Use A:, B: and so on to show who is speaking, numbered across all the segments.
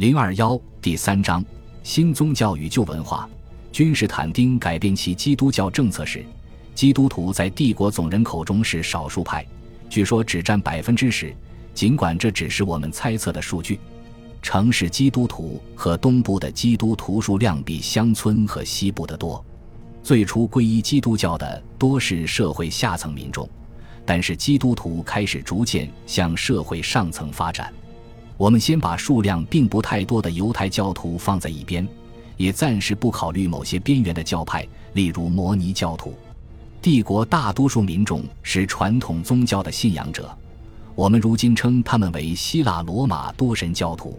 A: 零二幺第三章：新宗教与旧文化。君士坦丁改变其基督教政策时，基督徒在帝国总人口中是少数派，据说只占百分之十。尽管这只是我们猜测的数据，城市基督徒和东部的基督徒数量比乡村和西部的多。最初皈依基督教的多是社会下层民众，但是基督徒开始逐渐向社会上层发展。我们先把数量并不太多的犹太教徒放在一边，也暂时不考虑某些边缘的教派，例如摩尼教徒。帝国大多数民众是传统宗教的信仰者，我们如今称他们为希腊罗马多神教徒。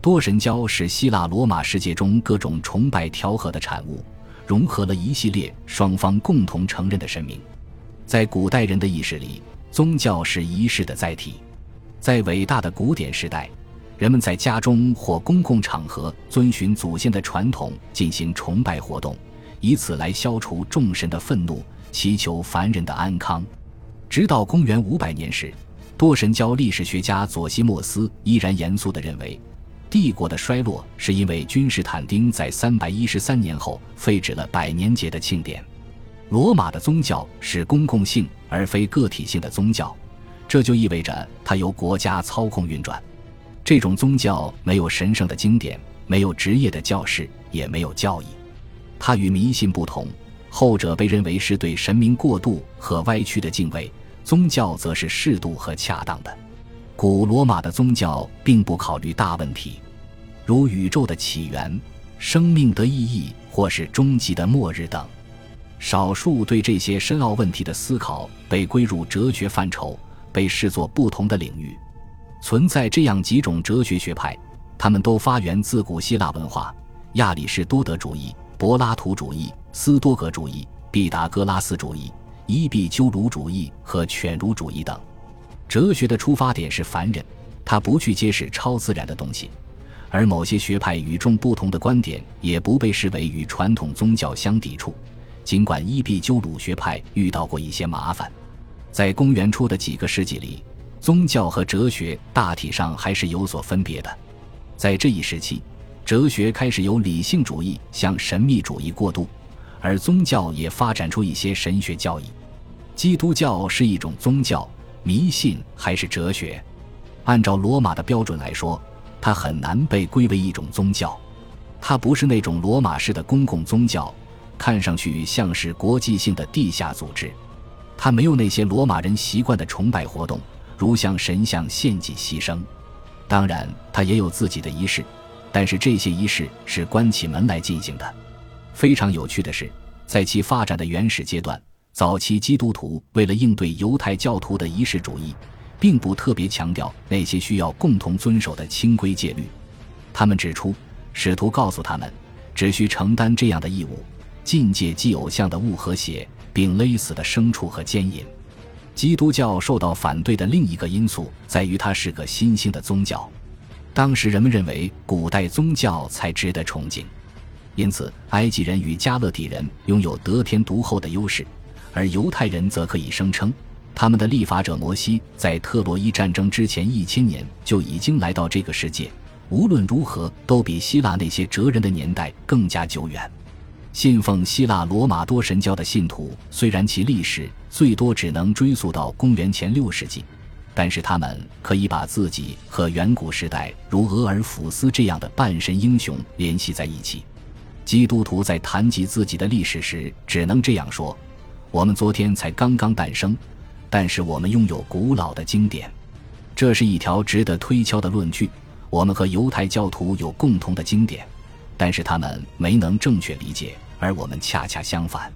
A: 多神教是希腊罗马世界中各种崇拜调和的产物。融合了一系列双方共同承认的神明，在古代人的意识里，宗教是仪式的载体。在伟大的古典时代，人们在家中或公共场合遵循祖先的传统进行崇拜活动，以此来消除众神的愤怒，祈求凡人的安康。直到公元五百年时，多神教历史学家佐西莫斯依然严肃地认为。帝国的衰落是因为君士坦丁在三百一十三年后废止了百年节的庆典。罗马的宗教是公共性而非个体性的宗教，这就意味着它由国家操控运转。这种宗教没有神圣的经典，没有职业的教士，也没有教义。它与迷信不同，后者被认为是对神明过度和歪曲的敬畏，宗教则是适度和恰当的。古罗马的宗教并不考虑大问题，如宇宙的起源、生命的意义或是终极的末日等。少数对这些深奥问题的思考被归入哲学范畴，被视作不同的领域。存在这样几种哲学学派，他们都发源自古希腊文化：亚里士多德主义、柏拉图主义、斯多葛主义、毕达哥拉斯主义、伊壁鸠鲁主义和犬儒主义等。哲学的出发点是凡人，他不去揭示超自然的东西，而某些学派与众不同的观点也不被视为与传统宗教相抵触。尽管伊壁鸠鲁学派遇到过一些麻烦，在公元初的几个世纪里，宗教和哲学大体上还是有所分别的。在这一时期，哲学开始由理性主义向神秘主义过渡，而宗教也发展出一些神学教义。基督教是一种宗教。迷信还是哲学？按照罗马的标准来说，它很难被归为一种宗教。它不是那种罗马式的公共宗教，看上去像是国际性的地下组织。他没有那些罗马人习惯的崇拜活动，如向神像献祭牺牲。当然，他也有自己的仪式，但是这些仪式是关起门来进行的。非常有趣的是，在其发展的原始阶段。早期基督徒为了应对犹太教徒的仪式主义，并不特别强调那些需要共同遵守的清规戒律。他们指出，使徒告诉他们，只需承担这样的义务：禁戒祭偶像的物和血，并勒死的牲畜和奸淫。基督教受到反对的另一个因素在于，它是个新兴的宗教。当时人们认为，古代宗教才值得崇敬，因此埃及人与加勒底人拥有得天独厚的优势。而犹太人则可以声称，他们的立法者摩西在特洛伊战争之前一千年就已经来到这个世界。无论如何，都比希腊那些哲人的年代更加久远。信奉希腊罗马多神教的信徒，虽然其历史最多只能追溯到公元前六世纪，但是他们可以把自己和远古时代如俄尔甫斯这样的半神英雄联系在一起。基督徒在谈及自己的历史时，只能这样说。我们昨天才刚刚诞生，但是我们拥有古老的经典，这是一条值得推敲的论据。我们和犹太教徒有共同的经典，但是他们没能正确理解，而我们恰恰相反。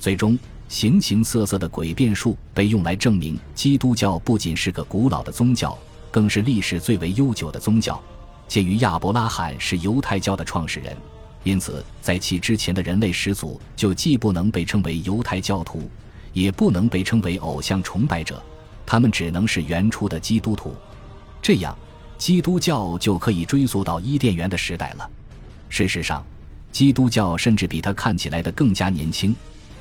A: 最终，形形色色的诡辩术被用来证明基督教不仅是个古老的宗教，更是历史最为悠久的宗教。鉴于亚伯拉罕是犹太教的创始人。因此，在其之前的人类始祖就既不能被称为犹太教徒，也不能被称为偶像崇拜者，他们只能是原初的基督徒。这样，基督教就可以追溯到伊甸园的时代了。事实上，基督教甚至比他看起来的更加年轻，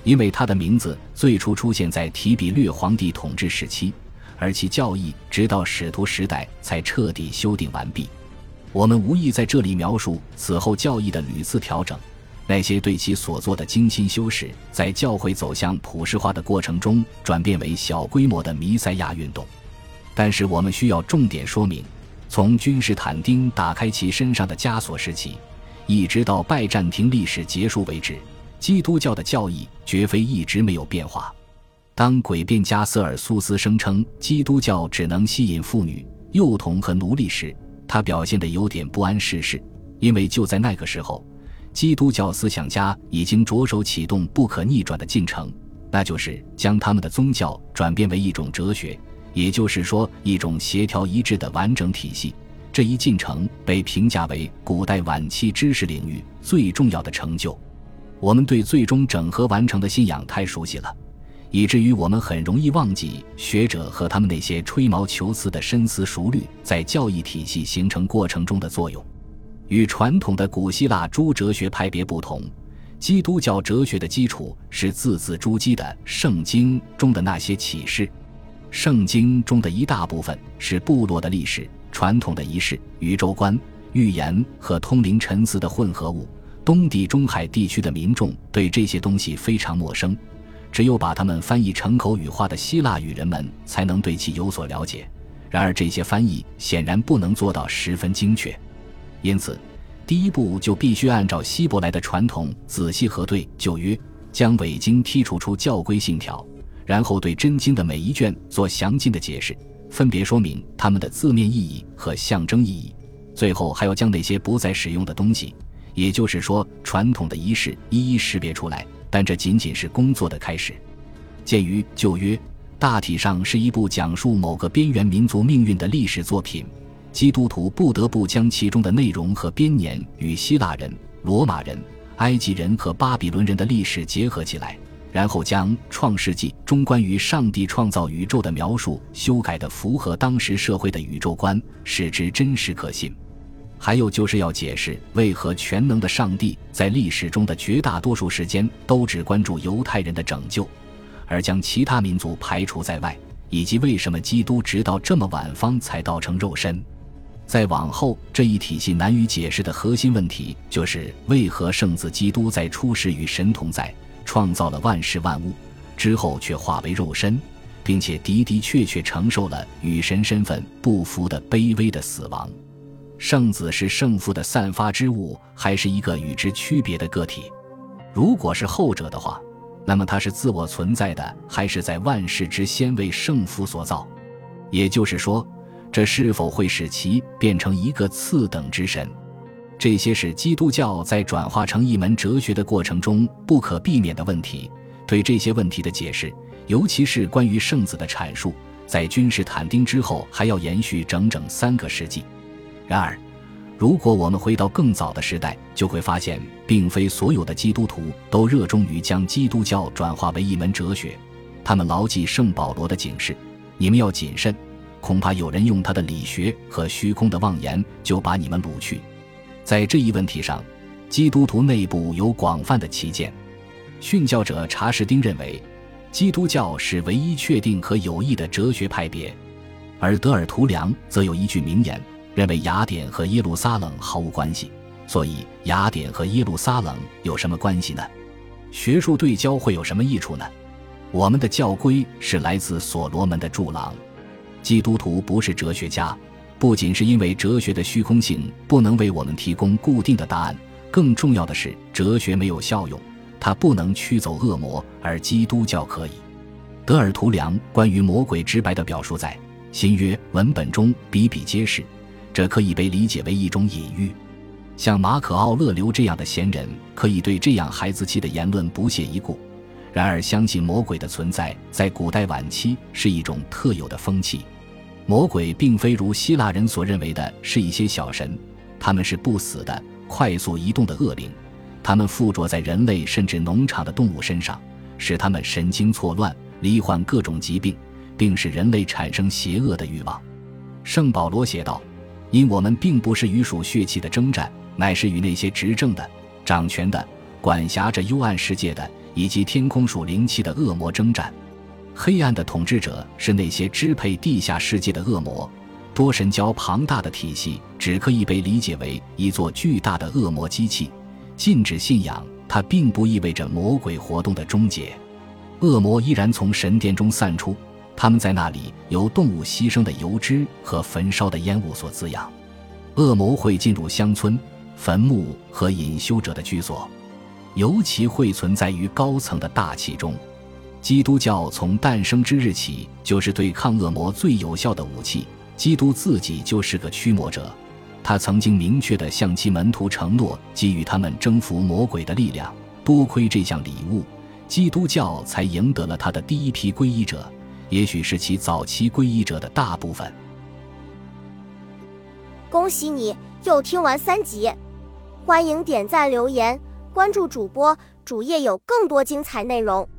A: 因为他的名字最初出现在提比略皇帝统治时期，而其教义直到使徒时代才彻底修订完毕。我们无意在这里描述此后教义的屡次调整，那些对其所做的精心修饰，在教会走向普世化的过程中转变为小规模的弥赛亚运动。但是，我们需要重点说明，从君士坦丁打开其身上的枷锁时起，一直到拜占庭历史结束为止，基督教的教义绝非一直没有变化。当诡辩家瑟尔苏斯声称基督教只能吸引妇女、幼童和奴隶时，他表现得有点不谙世事，因为就在那个时候，基督教思想家已经着手启动不可逆转的进程，那就是将他们的宗教转变为一种哲学，也就是说，一种协调一致的完整体系。这一进程被评价为古代晚期知识领域最重要的成就。我们对最终整合完成的信仰太熟悉了。以至于我们很容易忘记学者和他们那些吹毛求疵的深思熟虑在教义体系形成过程中的作用。与传统的古希腊诸哲学派别不同，基督教哲学的基础是字字珠玑的《圣经》中的那些启示。《圣经》中的一大部分是部落的历史、传统的仪式、宇宙观、预言和通灵陈词的混合物。东地中海地区的民众对这些东西非常陌生。只有把它们翻译成口语化的希腊语，人们才能对其有所了解。然而，这些翻译显然不能做到十分精确，因此，第一步就必须按照希伯来的传统仔细核对旧约，将伪经剔除出教规信条，然后对真经的每一卷做详尽的解释，分别说明它们的字面意义和象征意义。最后，还要将那些不再使用的东西，也就是说传统的仪式，一一识别出来。但这仅仅是工作的开始。鉴于旧约大体上是一部讲述某个边缘民族命运的历史作品，基督徒不得不将其中的内容和编年与希腊人、罗马人、埃及人和巴比伦人的历史结合起来，然后将《创世纪》中关于上帝创造宇宙的描述修改的符合当时社会的宇宙观，使之真实可信。还有就是要解释为何全能的上帝在历史中的绝大多数时间都只关注犹太人的拯救，而将其他民族排除在外，以及为什么基督直到这么晚方才道成肉身。再往后，这一体系难于解释的核心问题就是为何圣子基督在出世与神同在，创造了万事万物之后，却化为肉身，并且的的确确承受了与神身份不符的卑微的死亡。圣子是圣父的散发之物，还是一个与之区别的个体？如果是后者的话，那么他是自我存在的，还是在万事之先为圣父所造？也就是说，这是否会使其变成一个次等之神？这些是基督教在转化成一门哲学的过程中不可避免的问题。对这些问题的解释，尤其是关于圣子的阐述，在君士坦丁之后还要延续整整三个世纪。然而，如果我们回到更早的时代，就会发现，并非所有的基督徒都热衷于将基督教转化为一门哲学。他们牢记圣保罗的警示：“你们要谨慎，恐怕有人用他的理学和虚空的妄言，就把你们掳去。”在这一问题上，基督徒内部有广泛的歧见。殉教者查士丁认为，基督教是唯一确定和有益的哲学派别，而德尔图良则有一句名言。认为雅典和耶路撒冷毫无关系，所以雅典和耶路撒冷有什么关系呢？学术对焦会有什么益处呢？我们的教规是来自所罗门的柱廊。基督徒不是哲学家，不仅是因为哲学的虚空性不能为我们提供固定的答案，更重要的是哲学没有效用，它不能驱走恶魔，而基督教可以。德尔图良关于魔鬼直白的表述在新约文本中比比皆是。这可以被理解为一种隐喻，像马可·奥勒留这样的贤人可以对这样孩子气的言论不屑一顾。然而，相信魔鬼的存在在古代晚期是一种特有的风气。魔鬼并非如希腊人所认为的是一些小神，他们是不死的、快速移动的恶灵，他们附着在人类甚至农场的动物身上，使他们神经错乱、罹患各种疾病，并使人类产生邪恶的欲望。圣保罗写道。因我们并不是与属血气的征战，乃是与那些执政的、掌权的、管辖着幽暗世界的，以及天空属灵气的恶魔征战。黑暗的统治者是那些支配地下世界的恶魔，多神教庞大的体系只可以被理解为一座巨大的恶魔机器。禁止信仰它，并不意味着魔鬼活动的终结。恶魔依然从神殿中散出，他们在那里由动物牺牲的油脂和焚烧的烟雾所滋养。恶魔会进入乡村、坟墓和隐修者的居所，尤其会存在于高层的大气中。基督教从诞生之日起就是对抗恶魔最有效的武器。基督自己就是个驱魔者，他曾经明确地向其门徒承诺给予他们征服魔鬼的力量。多亏这项礼物，基督教才赢得了他的第一批皈依者，也许是其早期皈依者的大部分。
B: 恭喜你又听完三集，欢迎点赞、留言、关注主播，主页有更多精彩内容。